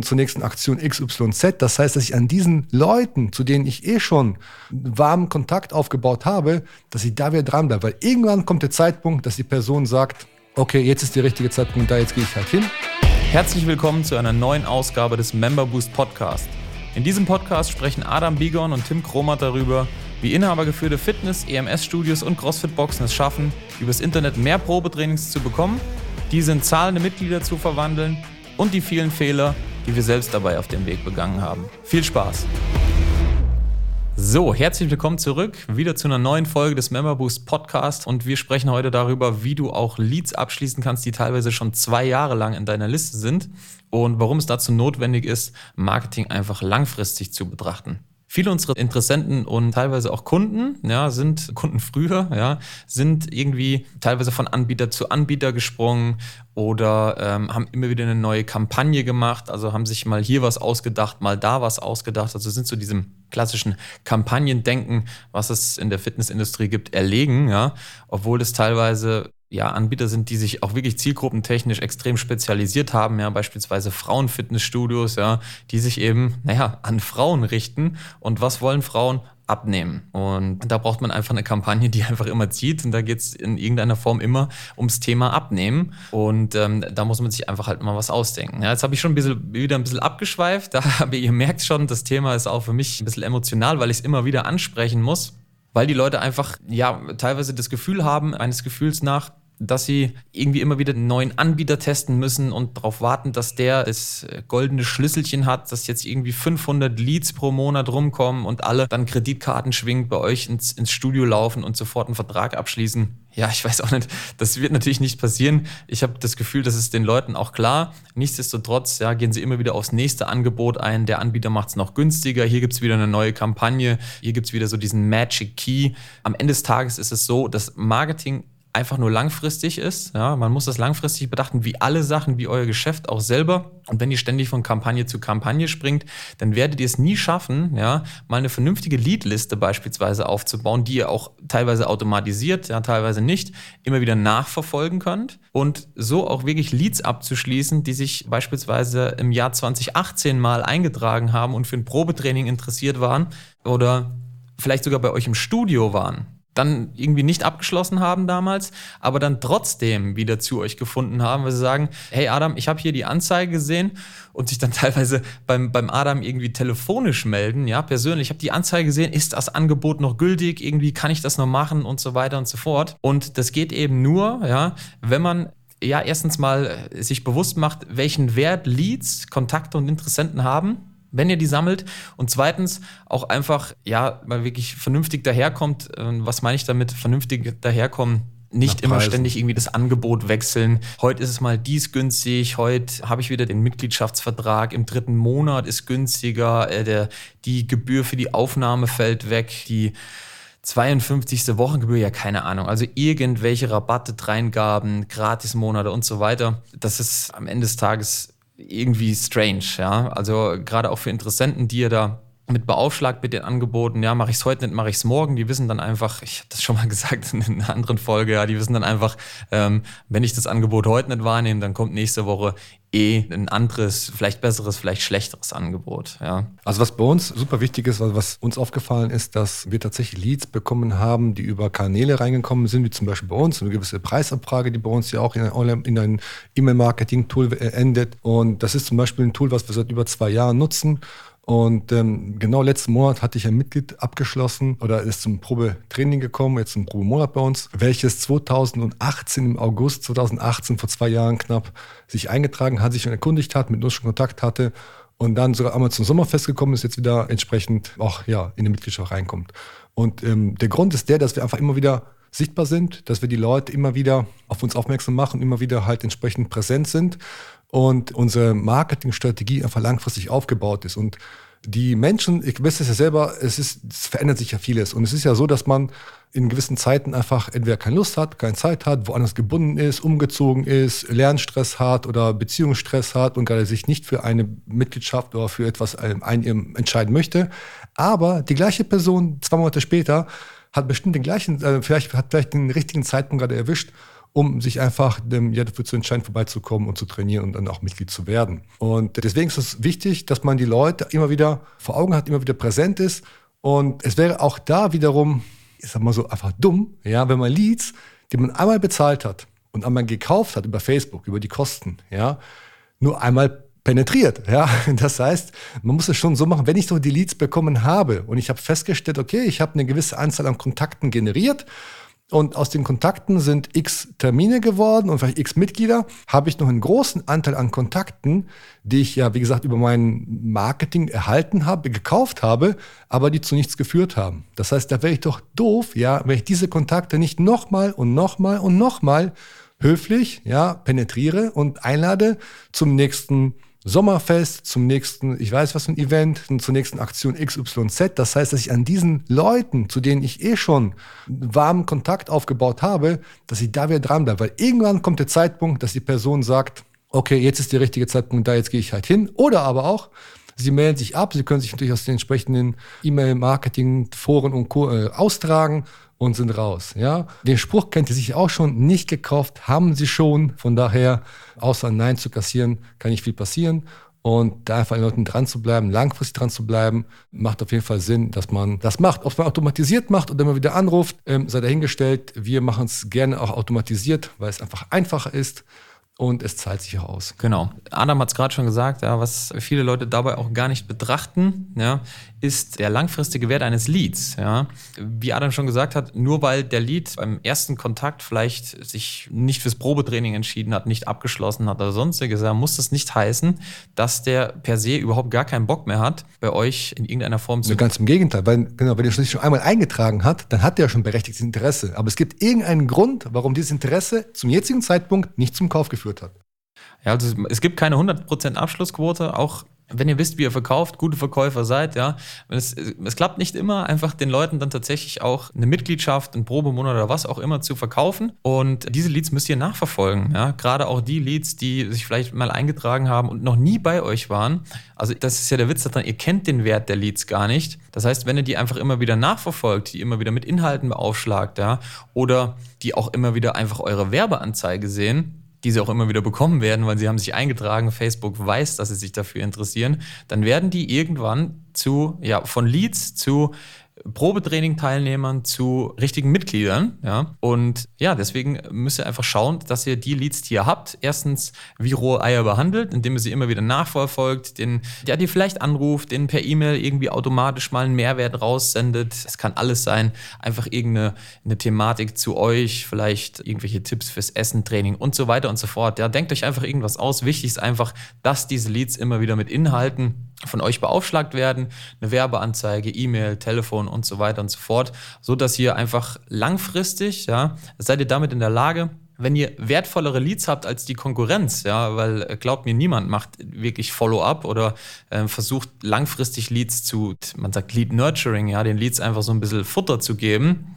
zur nächsten Aktion XYZ. Das heißt, dass ich an diesen Leuten, zu denen ich eh schon warmen Kontakt aufgebaut habe, dass ich da wieder dranbleibe. Weil irgendwann kommt der Zeitpunkt, dass die Person sagt, okay, jetzt ist der richtige Zeitpunkt da, jetzt gehe ich halt hin. Herzlich willkommen zu einer neuen Ausgabe des Member Boost Podcast. In diesem Podcast sprechen Adam Bigon und Tim Kromat darüber, wie inhabergeführte Fitness-, EMS-Studios und CrossFit-Boxen es schaffen, übers Internet mehr Probetrainings zu bekommen, diese in zahlende Mitglieder zu verwandeln und die vielen Fehler, die wir selbst dabei auf dem Weg begangen haben. Viel Spaß! So, herzlich willkommen zurück, wieder zu einer neuen Folge des Member Boost Podcast und wir sprechen heute darüber, wie du auch Leads abschließen kannst, die teilweise schon zwei Jahre lang in deiner Liste sind und warum es dazu notwendig ist, Marketing einfach langfristig zu betrachten. Viele unserer Interessenten und teilweise auch Kunden, ja, sind Kunden früher, ja, sind irgendwie teilweise von Anbieter zu Anbieter gesprungen oder ähm, haben immer wieder eine neue Kampagne gemacht, also haben sich mal hier was ausgedacht, mal da was ausgedacht, also sind zu diesem klassischen Kampagnendenken, was es in der Fitnessindustrie gibt, erlegen, ja, obwohl es teilweise ja, Anbieter sind, die sich auch wirklich zielgruppentechnisch extrem spezialisiert haben, ja, beispielsweise Frauenfitnessstudios, ja, die sich eben, naja, an Frauen richten. Und was wollen Frauen? Abnehmen. Und da braucht man einfach eine Kampagne, die einfach immer zieht. Und da geht es in irgendeiner Form immer ums Thema Abnehmen. Und ähm, da muss man sich einfach halt mal was ausdenken. Ja, jetzt habe ich schon ein bisschen, wieder ein bisschen abgeschweift. Aber ihr merkt schon, das Thema ist auch für mich ein bisschen emotional, weil ich es immer wieder ansprechen muss weil die Leute einfach ja teilweise das Gefühl haben, eines Gefühls nach, dass sie irgendwie immer wieder einen neuen Anbieter testen müssen und darauf warten, dass der das äh, goldene Schlüsselchen hat, dass jetzt irgendwie 500 Leads pro Monat rumkommen und alle dann Kreditkarten schwingend bei euch ins, ins Studio laufen und sofort einen Vertrag abschließen. Ja, ich weiß auch nicht, das wird natürlich nicht passieren. Ich habe das Gefühl, das ist den Leuten auch klar. Nichtsdestotrotz ja, gehen sie immer wieder aufs nächste Angebot ein. Der Anbieter macht es noch günstiger. Hier gibt es wieder eine neue Kampagne. Hier gibt es wieder so diesen Magic Key. Am Ende des Tages ist es so, dass Marketing einfach nur langfristig ist. Ja, man muss das langfristig betrachten, wie alle Sachen, wie euer Geschäft auch selber. Und wenn ihr ständig von Kampagne zu Kampagne springt, dann werdet ihr es nie schaffen, ja, mal eine vernünftige Leadliste beispielsweise aufzubauen, die ihr auch teilweise automatisiert, ja, teilweise nicht, immer wieder nachverfolgen könnt und so auch wirklich Leads abzuschließen, die sich beispielsweise im Jahr 2018 mal eingetragen haben und für ein Probetraining interessiert waren oder vielleicht sogar bei euch im Studio waren dann irgendwie nicht abgeschlossen haben damals, aber dann trotzdem wieder zu euch gefunden haben, weil sie sagen, hey Adam, ich habe hier die Anzeige gesehen und sich dann teilweise beim, beim Adam irgendwie telefonisch melden, ja, persönlich, ich habe die Anzeige gesehen, ist das Angebot noch gültig, irgendwie kann ich das noch machen und so weiter und so fort. Und das geht eben nur, ja, wenn man ja erstens mal sich bewusst macht, welchen Wert Leads, Kontakte und Interessenten haben wenn ihr die sammelt. Und zweitens auch einfach, ja, mal wirklich vernünftig daherkommt. Was meine ich damit? Vernünftig daherkommen. Nicht immer ständig irgendwie das Angebot wechseln. Heute ist es mal dies günstig, heute habe ich wieder den Mitgliedschaftsvertrag, im dritten Monat ist günstiger, äh, der, die Gebühr für die Aufnahme fällt weg, die 52. Wochengebühr, ja, keine Ahnung. Also irgendwelche Rabatte, Dreingaben, Gratismonate und so weiter. Das ist am Ende des Tages irgendwie strange, ja. Also gerade auch für Interessenten, die ihr da mit beaufschlagt mit den Angeboten, ja, mache ich es heute nicht, mache ich es morgen. Die wissen dann einfach, ich habe das schon mal gesagt in einer anderen Folge, ja, die wissen dann einfach, ähm, wenn ich das Angebot heute nicht wahrnehme, dann kommt nächste Woche eh ein anderes, vielleicht besseres, vielleicht schlechteres Angebot. Ja. Also was bei uns super wichtig ist, was uns aufgefallen ist, dass wir tatsächlich Leads bekommen haben, die über Kanäle reingekommen sind, wie zum Beispiel bei uns, eine gewisse Preisabfrage, die bei uns ja auch in ein, in ein E-Mail-Marketing-Tool endet. Und das ist zum Beispiel ein Tool, was wir seit über zwei Jahren nutzen und ähm, genau letzten Monat hatte ich ein Mitglied abgeschlossen oder ist zum Probetraining gekommen, jetzt zum Probemonat bei uns, welches 2018 im August 2018 vor zwei Jahren knapp sich eingetragen hat, sich schon erkundigt hat, mit uns schon Kontakt hatte und dann sogar einmal zum Sommerfest gekommen ist, jetzt wieder entsprechend auch ja in die Mitgliedschaft reinkommt. Und ähm, der Grund ist der, dass wir einfach immer wieder sichtbar sind, dass wir die Leute immer wieder auf uns aufmerksam machen, immer wieder halt entsprechend präsent sind und unsere Marketingstrategie einfach langfristig aufgebaut ist. Und die Menschen, ich weiß es ja selber, es, ist, es verändert sich ja vieles. Und es ist ja so, dass man in gewissen Zeiten einfach entweder keine Lust hat, keine Zeit hat, woanders gebunden ist, umgezogen ist, Lernstress hat oder Beziehungsstress hat und gerade sich nicht für eine Mitgliedschaft oder für etwas ein, ein, entscheiden möchte. Aber die gleiche Person zwei Monate später hat bestimmt den gleichen, äh, vielleicht hat vielleicht den richtigen Zeitpunkt gerade erwischt um sich einfach ähm, ja, dafür zu entscheiden, vorbeizukommen und zu trainieren und dann auch Mitglied zu werden. Und deswegen ist es wichtig, dass man die Leute immer wieder vor Augen hat, immer wieder präsent ist. Und es wäre auch da wiederum, ich sag mal so, einfach dumm, ja, wenn man Leads, die man einmal bezahlt hat und einmal gekauft hat über Facebook, über die Kosten, ja, nur einmal penetriert. Ja, das heißt, man muss es schon so machen, wenn ich so die Leads bekommen habe und ich habe festgestellt, okay, ich habe eine gewisse Anzahl an Kontakten generiert und aus den Kontakten sind x Termine geworden und vielleicht x Mitglieder, habe ich noch einen großen Anteil an Kontakten, die ich ja, wie gesagt, über mein Marketing erhalten habe, gekauft habe, aber die zu nichts geführt haben. Das heißt, da wäre ich doch doof, ja, wenn ich diese Kontakte nicht nochmal und nochmal und nochmal höflich, ja, penetriere und einlade zum nächsten Sommerfest, zum nächsten, ich weiß was für ein Event, zur nächsten Aktion XYZ. Das heißt, dass ich an diesen Leuten, zu denen ich eh schon warmen Kontakt aufgebaut habe, dass ich da wieder dranbleibe. Weil irgendwann kommt der Zeitpunkt, dass die Person sagt, okay, jetzt ist der richtige Zeitpunkt da, jetzt gehe ich halt hin. Oder aber auch, Sie melden sich ab, Sie können sich natürlich aus den entsprechenden E-Mail-Marketing, Foren und Co. Äh, austragen und sind raus. Ja, den Spruch kennt ihr sich auch schon. Nicht gekauft haben sie schon. Von daher, außer Nein zu kassieren, kann nicht viel passieren. Und da einfach an den Leuten dran zu bleiben, langfristig dran zu bleiben, macht auf jeden Fall Sinn, dass man das macht. Ob man automatisiert macht oder immer wieder anruft, ähm, sei dahingestellt. Wir machen es gerne auch automatisiert, weil es einfach einfacher ist und es zahlt sich auch aus. Genau. Adam hat es gerade schon gesagt, ja, was viele Leute dabei auch gar nicht betrachten, ja, ist der langfristige Wert eines Leads. Ja. Wie Adam schon gesagt hat, nur weil der Lead beim ersten Kontakt vielleicht sich nicht fürs Probetraining entschieden hat, nicht abgeschlossen hat oder sonstiges, ja, muss das nicht heißen, dass der per se überhaupt gar keinen Bock mehr hat, bei euch in irgendeiner Form zu. Ganz im Gegenteil, weil genau, wenn er sich schon einmal eingetragen hat, dann hat er schon berechtigtes Interesse. Aber es gibt irgendeinen Grund, warum dieses Interesse zum jetzigen Zeitpunkt nicht zum Kauf geführt hat. Ja, also es gibt keine 100% Abschlussquote, auch wenn ihr wisst, wie ihr verkauft, gute Verkäufer seid, ja, es, es klappt nicht immer, einfach den Leuten dann tatsächlich auch eine Mitgliedschaft, einen Probemonat oder was auch immer zu verkaufen. Und diese Leads müsst ihr nachverfolgen, ja. Gerade auch die Leads, die sich vielleicht mal eingetragen haben und noch nie bei euch waren. Also das ist ja der Witz daran, ihr kennt den Wert der Leads gar nicht. Das heißt, wenn ihr die einfach immer wieder nachverfolgt, die immer wieder mit Inhalten beaufschlagt, ja, oder die auch immer wieder einfach eure Werbeanzeige sehen, die sie auch immer wieder bekommen werden, weil sie haben sich eingetragen, Facebook weiß, dass sie sich dafür interessieren, dann werden die irgendwann zu, ja, von Leads zu Probetraining-Teilnehmern zu richtigen Mitgliedern. Ja? Und ja, deswegen müsst ihr einfach schauen, dass ihr die Leads, die ihr habt, erstens wie rohe Eier behandelt, indem ihr sie immer wieder nachverfolgt, den, der die vielleicht anruft, den per E-Mail irgendwie automatisch mal einen Mehrwert raussendet. Es kann alles sein, einfach irgendeine eine Thematik zu euch, vielleicht irgendwelche Tipps fürs Essen, Training und so weiter und so fort. Ja, denkt euch einfach irgendwas aus. Wichtig ist einfach, dass diese Leads immer wieder mit Inhalten von euch beaufschlagt werden, eine Werbeanzeige, E-Mail, Telefon und so weiter und so fort, so dass ihr einfach langfristig, ja, seid ihr damit in der Lage, wenn ihr wertvollere Leads habt als die Konkurrenz, ja, weil äh, glaubt mir, niemand macht wirklich Follow-up oder äh, versucht langfristig Leads zu, man sagt Lead Nurturing, ja, den Leads einfach so ein bisschen Futter zu geben.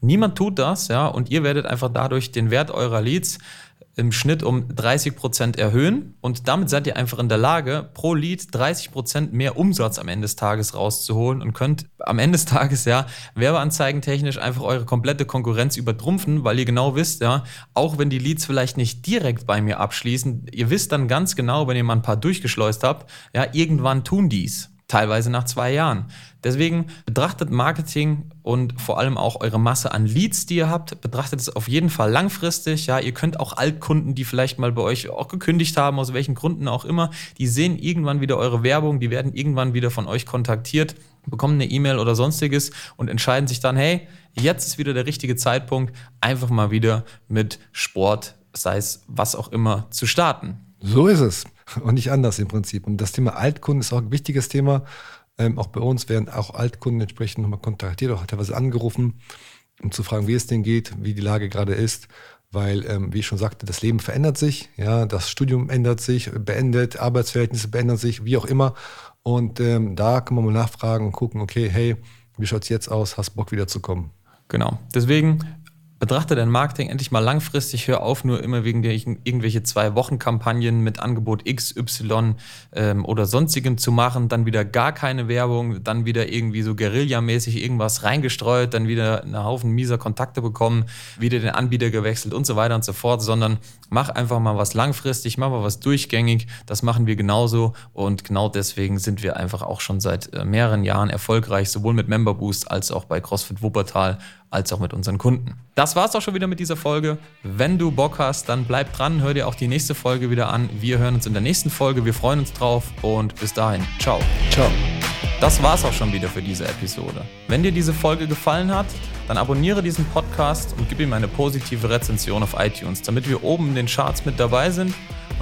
Niemand tut das, ja, und ihr werdet einfach dadurch den Wert eurer Leads im Schnitt um 30 Prozent erhöhen. Und damit seid ihr einfach in der Lage, pro Lead 30 Prozent mehr Umsatz am Ende des Tages rauszuholen und könnt am Ende des Tages ja Werbeanzeigen technisch einfach eure komplette Konkurrenz übertrumpfen, weil ihr genau wisst, ja, auch wenn die Leads vielleicht nicht direkt bei mir abschließen, ihr wisst dann ganz genau, wenn ihr mal ein paar durchgeschleust habt, ja, irgendwann tun dies teilweise nach zwei Jahren. Deswegen betrachtet Marketing und vor allem auch eure Masse an Leads, die ihr habt, betrachtet es auf jeden Fall langfristig. Ja, ihr könnt auch Altkunden, die vielleicht mal bei euch auch gekündigt haben, aus welchen Gründen auch immer, die sehen irgendwann wieder eure Werbung, die werden irgendwann wieder von euch kontaktiert, bekommen eine E-Mail oder sonstiges und entscheiden sich dann, hey, jetzt ist wieder der richtige Zeitpunkt, einfach mal wieder mit Sport, sei es was auch immer, zu starten. So ist es. Und nicht anders im Prinzip. Und das Thema Altkunden ist auch ein wichtiges Thema. Ähm, auch bei uns werden auch Altkunden entsprechend nochmal kontaktiert, auch teilweise angerufen, um zu fragen, wie es denn geht, wie die Lage gerade ist. Weil, ähm, wie ich schon sagte, das Leben verändert sich, ja, das Studium ändert sich, beendet, Arbeitsverhältnisse beändern sich, wie auch immer. Und ähm, da kann man mal nachfragen und gucken, okay, hey, wie schaut es jetzt aus? Hast Bock wiederzukommen? Genau. Deswegen Betrachte dein Marketing endlich mal langfristig. Hör auf, nur immer wegen der irgendwelche zwei Wochen Kampagnen mit Angebot X, Y ähm, oder sonstigem zu machen, dann wieder gar keine Werbung, dann wieder irgendwie so Guerillamäßig irgendwas reingestreut, dann wieder einen Haufen mieser Kontakte bekommen, wieder den Anbieter gewechselt und so weiter und so fort, sondern mach einfach mal was langfristig, mach mal was durchgängig. Das machen wir genauso. Und genau deswegen sind wir einfach auch schon seit äh, mehreren Jahren erfolgreich, sowohl mit Member Boost als auch bei CrossFit Wuppertal als auch mit unseren Kunden. Das war's auch schon wieder mit dieser Folge. Wenn du Bock hast, dann bleib dran, hör dir auch die nächste Folge wieder an. Wir hören uns in der nächsten Folge. Wir freuen uns drauf und bis dahin. Ciao. Ciao. Das war's auch schon wieder für diese Episode. Wenn dir diese Folge gefallen hat, dann abonniere diesen Podcast und gib ihm eine positive Rezension auf iTunes, damit wir oben in den Charts mit dabei sind